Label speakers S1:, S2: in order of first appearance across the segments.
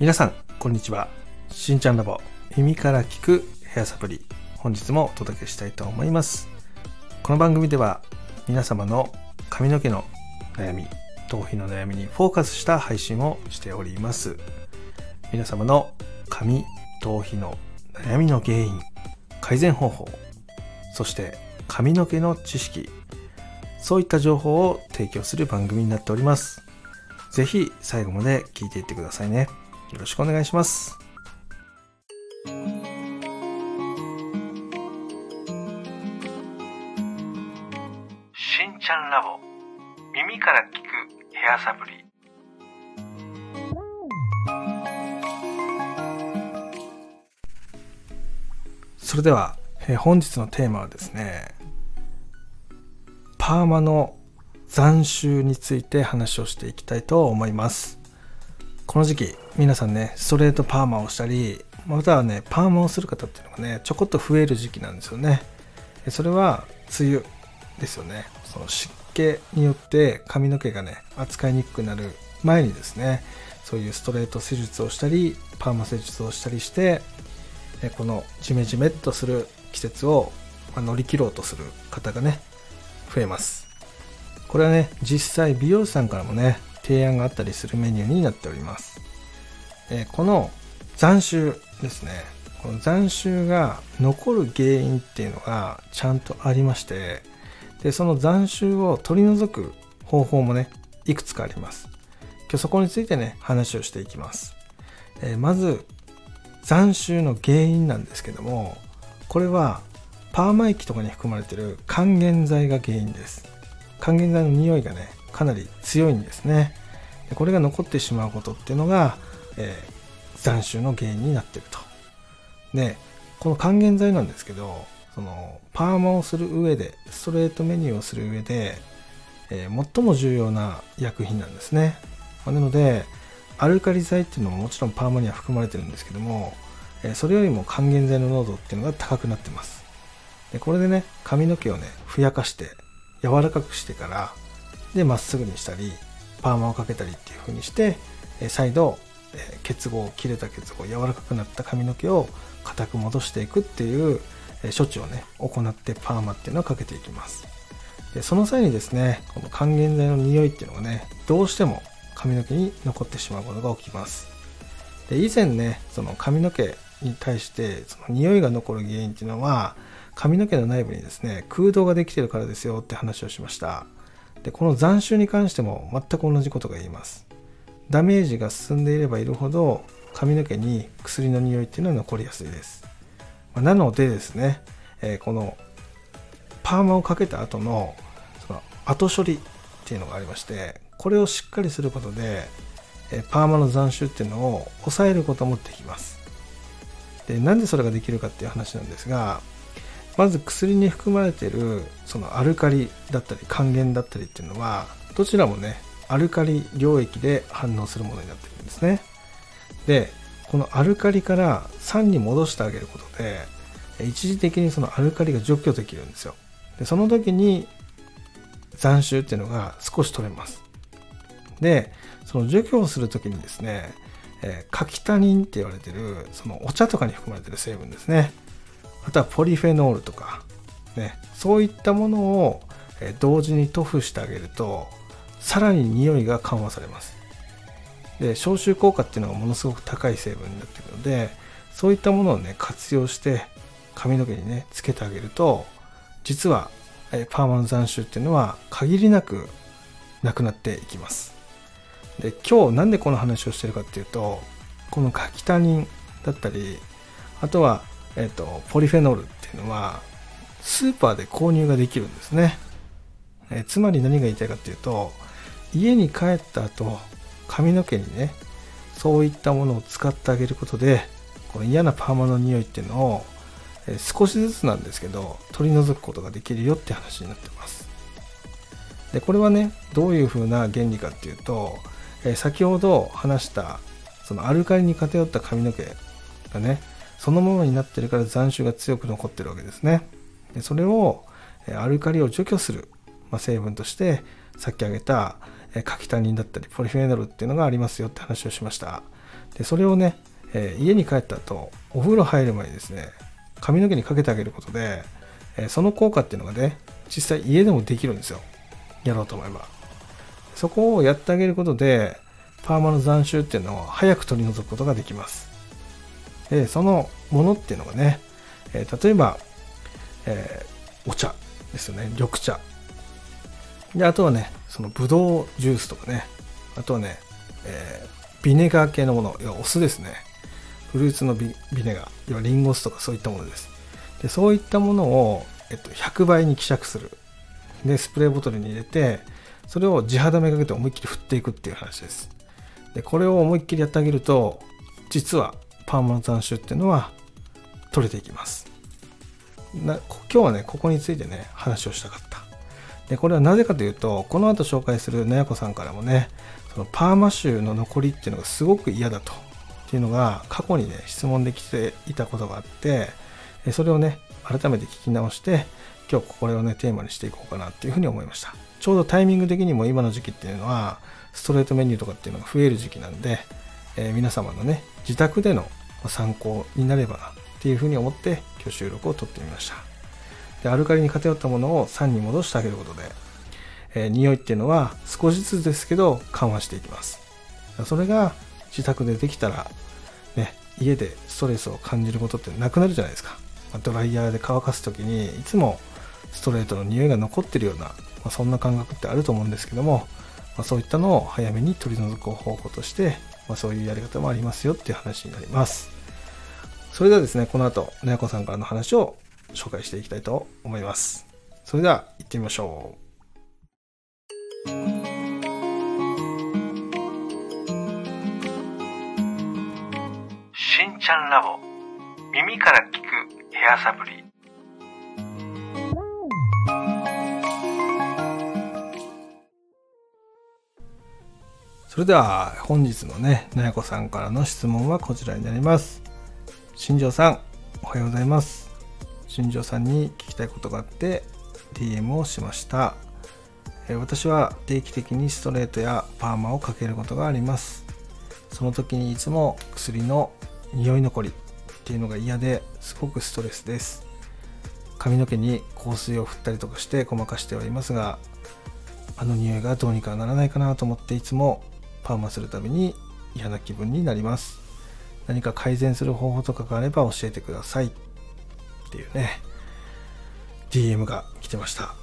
S1: 皆さんこんにちは。しんちゃんラボ耳から聞くヘアサプリ本日もお届けしたいと思います。この番組では皆様の髪の毛の悩み頭皮の悩みにフォーカスした配信をしております。皆様の髪頭皮の悩みの原因改善方法そして髪の毛の知識そういった情報を提供する番組になっております。ぜひ最後まで聞いていってくださいね。よろしくお願いします。しんちゃんラボ。耳から聞くヘアサプリ。それでは、えー本日のテーマはですねパーマの斬収について話をしていきたいと思いますこの時期皆さんねストレートパーマをしたりまたはねパーマをする方っていうのがねちょこっと増える時期なんですよね。それは梅雨ですよね。その湿気によって髪の毛がね扱いにくくなる前にですねそういうストレート施術をしたりパーマ施術をしたりしてこのジメジメっとする季節を乗り切ろうとする方がね増えます。これはね実際美容師さんからもね提案があったりするメニューになっております、えこの残臭ですね。この残臭が残る原因っていうのがちゃんとありましてでその残臭を取り除く方法もねいくつかあります。今日そこについてね話をしていきます、えまず残臭の原因なんですけどもこれはパーマ液とかに含まれてる還元剤が原因です。還元剤の匂いがねかなり強いんですね。でこれが残ってしまうことっていうのが、えー残臭の原因になってると。でこの還元剤なんですけどそのパーマをする上でストレートメニューをする上で、えー最も重要な薬品なんですね。まあなのでアルカリ剤っていうのももちろんパーマには含まれてるんですけども、えそれよりも還元剤の濃度っていうのが高くなってます。でこれでね髪の毛をねふやかして柔らかくしてからでまっすぐにしたりパーマをかけたりっていう風にして再度結合切れた結合柔らかくなった髪の毛を硬く戻していくっていう処置をね行ってパーマっていうのをかけていきます。でその際にですねこの還元剤の匂いっていうのがねどうしても髪の毛に残ってしまうことが起きます。で以前ねその髪の毛に対してその匂いが残る原因っていうのは髪の毛の内部にですね空洞ができてるからですよって話をしました。でこの残臭に関しても全く同じことが言えます。ダメージが進んでいればいるほど髪の毛に薬の匂いっていうのは残りやすいです。まあなのでですね、えーこのパーマをかけた後のその後処理っていうのがありましてこれをしっかりすることでえーパーマの残臭っていうのを抑えることもできます。でなんでそれができるかっていう話なんですがまず薬に含まれているそのアルカリだったり還元だったりっていうのはどちらもねアルカリ溶液で反応するものになってるんですね。でこのアルカリから酸に戻してあげることで一時的にそのアルカリが除去できるんですよ。でその時に残臭っていうのが少し取れます。でその除去をする時にですね、えーカキタニンって言われてるそのお茶とかに含まれてる成分ですね。あとはポリフェノールとか、ね、そういったものを同時に塗布してあげるとさらに匂いが緩和されます。で消臭効果っていうのがものすごく高い成分になっているのでそういったものをね活用して髪の毛にねつけてあげると実はパーマの残臭っていうのは限りなくなくなっていきます。で今日なんでこの話をしてるかっていうとこのカキタニンだったりあとは、えっとポリフェノールっていうのはスーパーで購入ができるんですね、えつまり何が言いたいかっていうと家に帰った後髪の毛にねそういったものを使ってあげることでこの嫌なパーマの匂いっていうのを、え少しずつなんですけど取り除くことができるよって話になってます。でこれはねどういう風な原理かっていうと、え先ほど話したそのアルカリに偏った髪の毛がねそのままになってるから残臭が強く残ってるわけですね。でそれをアルカリを除去する、まあ、成分としてさっき挙げたカキタニンだったりポリフェノルっていうのがありますよって話をしました。でそれをね、え、家に帰った後お風呂入る前にですね髪の毛にかけてあげることで、え、その効果っていうのがね実際家でもできるんですよ。やろうと思えば。そこをやってあげることでパーマの残臭っていうのを早く取り除くことができます。でそのものっていうのがね、え、例えば、え、お茶ですよね。緑茶。であとはねそのブドウジュースとかね。あとはね、え、ビネガー系のもの。要はお酢ですね。フルーツのビネガー。要はリンゴ酢とかそういったものです。でそういったものを、えっと、100倍に希釈する。でスプレーボトルに入れてそれを地肌めがけて思いっきり振っていくっていう話です。でこれを思いっきりやってあげると実はパーマの残臭っていうのは取れていきます。な今日はねここについてね話をしたかった。でこれはなぜかというとこの後紹介するなやこさんからもねそのパーマ臭の残りっていうのがすごく嫌だと。っていうのが過去にね質問できていたことがあってそれをね改めて聞き直して今日これをねテーマにしていこうかなっていうふうに思いました。ちょうどタイミング的にも今の時期っていうのはストレートメニューとかっていうのが増える時期なんで、えー、皆様のね自宅での参考になればなっていうふうに思って今日収録を撮ってみました。でアルカリに偏ったものを酸に戻してあげることで、えー、匂いっていうのは少しずつですけど緩和していきます。それが自宅でできたらね家でストレスを感じることってなくなるじゃないですか。ドライヤーで乾かす時にいつもストレートの匂いが残ってるような、まあ、そんな感覚ってあると思うんですけども、まあ、そういったのを早めに取り除く方法として、まあ、そういうやり方もありますよっていう話になりますそれではですねこの後なやこさんからの話を紹介していきたいと思います。それでは行ってみましょう。
S2: しんちゃんラボ耳から聞くヘアサプリ
S1: それでは本日のねなやこさんからの質問はこちらになります。新庄さんおはようございます。新庄さんに聞きたいことがあって DM をしました。私は定期的にストレートやパーマをかけることがあります。その時にいつも薬の匂い残りっていうのが嫌ですごくストレスです。髪の毛に香水を振ったりとかしてごまかしてはいますがあの匂いがどうにかならないかなと思っていつもパーマするたびに嫌な気分になります。何か改善する方法とかがあれば教えてください。っていうね。DM が来てました。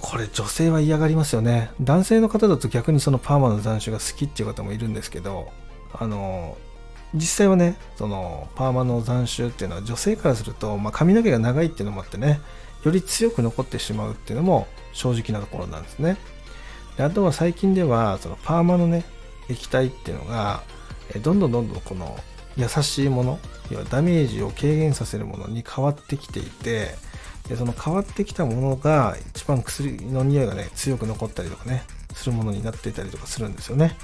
S1: これ女性は嫌がりますよね。男性の方だと逆にそのパーマの残種が好きっていう方もいるんですけどあの実際はねそのパーマの残種っていうのは女性からすると、まあ、髪の毛が長いっていうのもあってねより強く残ってしまうっていうのも正直なところなんですね。であとは最近ではそのパーマのね液体っていうのがどんどんどんどんこの優しいもの要はダメージを軽減させるものに変わってきていてでその変わってきたものが一番薬の匂いがね強く残ったりとかねするものになっていたりとかするんですよね、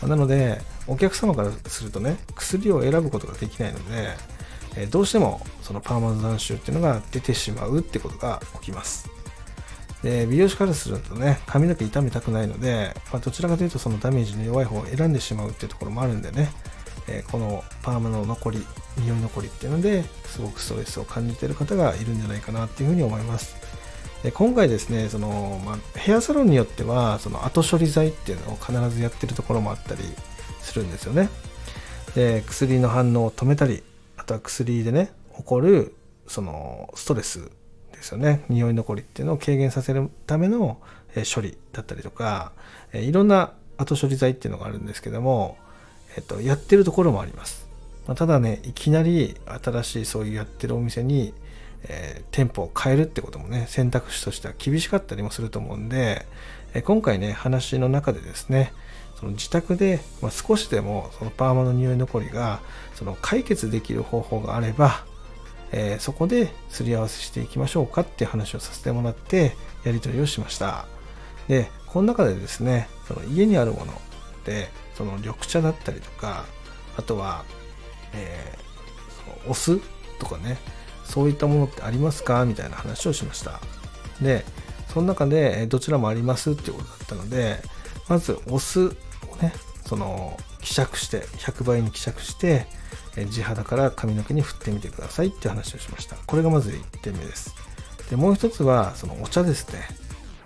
S1: まあ、なのでお客様からするとね薬を選ぶことができないので、えどうしてもそのパーマの残臭っていうのが出てしまうってことが起きます。で美容師からするとね髪の毛痛めたくないので、まあ、どちらかというとそのダメージの弱い方を選んでしまうっていうところもあるんでねえこのパーマの残り匂い残りっていうのですごくストレスを感じてる方がいるんじゃないかなっていうふうに思います。で今回ですねその、まあ、ヘアサロンによってはその後処理剤っていうのを必ずやってるところもあったりするんですよね。で薬の反応を止めたりあとは薬でね起こるそのストレスですよね匂い残りっていうのを軽減させるための処理だったりとかいろんな後処理剤っていうのがあるんですけどもえっと、やってるところもあります。ただね、いきなり新しいそういうやってるお店に、えー、店舗を変えるってこともね、選択肢としては厳しかったりもすると思うんで、今回ね、話の中でですね、その自宅で、まあ、少しでもそのパーマの匂い残りがその解決できる方法があれば、えー、そこですり合わせしていきましょうかっていう話をさせてもらってやり取りをしました。で、この中でですね、その家にあるもので、その緑茶だったりとかあとは、えー、お酢とかねそういったものってありますか？みたいな話をしましたでその中でどちらもありますっていうことだったのでまずお酢をねその希釈して100倍に希釈して地肌から髪の毛に振ってみてくださいっていう話をしました。これがまず1点目です。でもう一つはそのお茶ですね。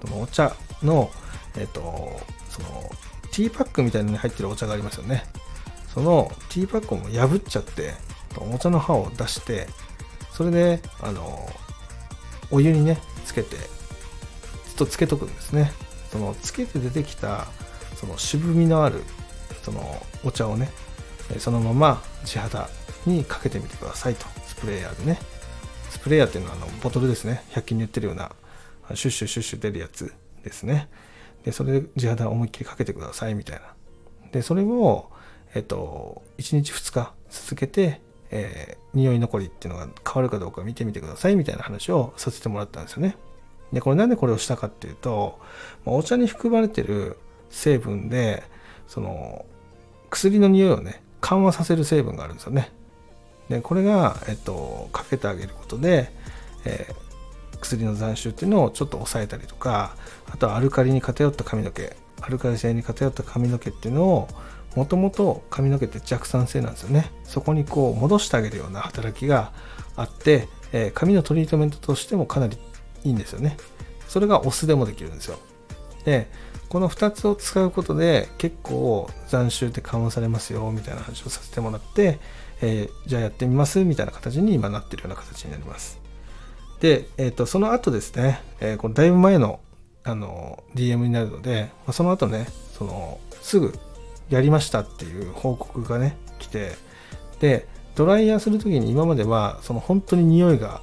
S1: そのお茶のえっ、とそのティーパックみたいに入ってるお茶がありますよね。そのティーパックを破っちゃってお茶の葉を出してそれであのお湯にねつけてずっとつけとくんですね。そのつけて出てきたその渋みのあるそのお茶をねそのまま地肌にかけてみてくださいと。スプレーヤーでね。スプレーヤーっていうのはあのボトルですね。100均に売ってるようなシュッシュシュッシュ出るやつですね。でそれで地肌を思いっきりかけてくださいみたいな。でそれをえっと1日2日続けてえー、匂い残りっていうのが変わるかどうか見てみてくださいみたいな話をさせてもらったんですよね。で、これなんでこれをしたかっていうと、お茶に含まれてる成分で、その、薬の匂いをね、緩和させる成分があるんですよね。で、これが、えっと、かけてあげることで、えー、薬の残臭っていうのをちょっと抑えたりとか、あとはアルカリに偏った髪の毛、アルカリ性に偏った髪の毛っていうのをもともと髪の毛って弱酸性なんですよね。そこにこう戻してあげるような働きがあって、えー、髪のトリートメントとしてもかなりいいんですよね。それがお酢でもできるんですよ。でこの2つを使うことで結構斬臭って緩和されますよみたいな話をさせてもらって、えー、じゃあやってみますみたいな形に今なってるような形になります。で、えーと、その後ですね、えー、このだいぶ前のあの DM になるので、まあ、その後ねそのすぐやりましたっていう報告がね来てでドライヤーする時に今まではその本当に匂いが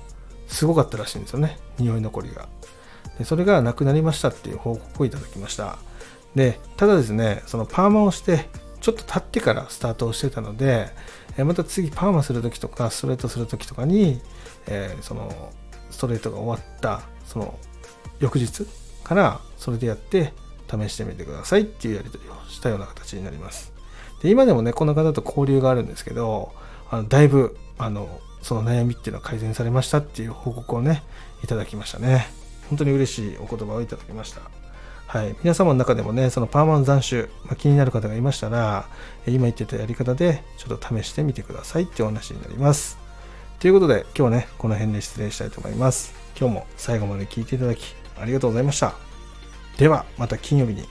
S1: すごかったらしいんですよね。匂い残りが。でそれがなくなりましたっていう報告をいただきましたでただですねそのパーマをしてちょっと経ってからスタートをしてたのでまた次パーマする時とかストレートする時とかに、えー、そのストレートが終わったその翌日からそれでやって試してみてくださいっていうやり取りをしたような形になります。で今でもね、この方と交流があるんですけど、あのだいぶあのその悩みっていうのは改善されましたっていう報告をね、いただきましたね。本当に嬉しいお言葉をいただきました。はい、皆様の中でもね、そのパーマの残臭、まあ、気になる方がいましたら、今言ってたやり方でちょっと試してみてくださいってお話になります。ということで、今日はね、この辺で失礼したいと思います。今日も最後まで聞いていただきありがとうございました。ではまた金曜日に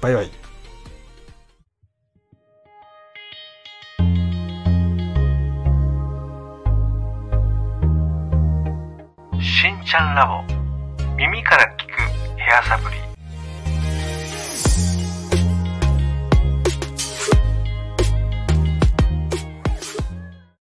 S1: バイバイ
S2: しんちゃんラボ casa,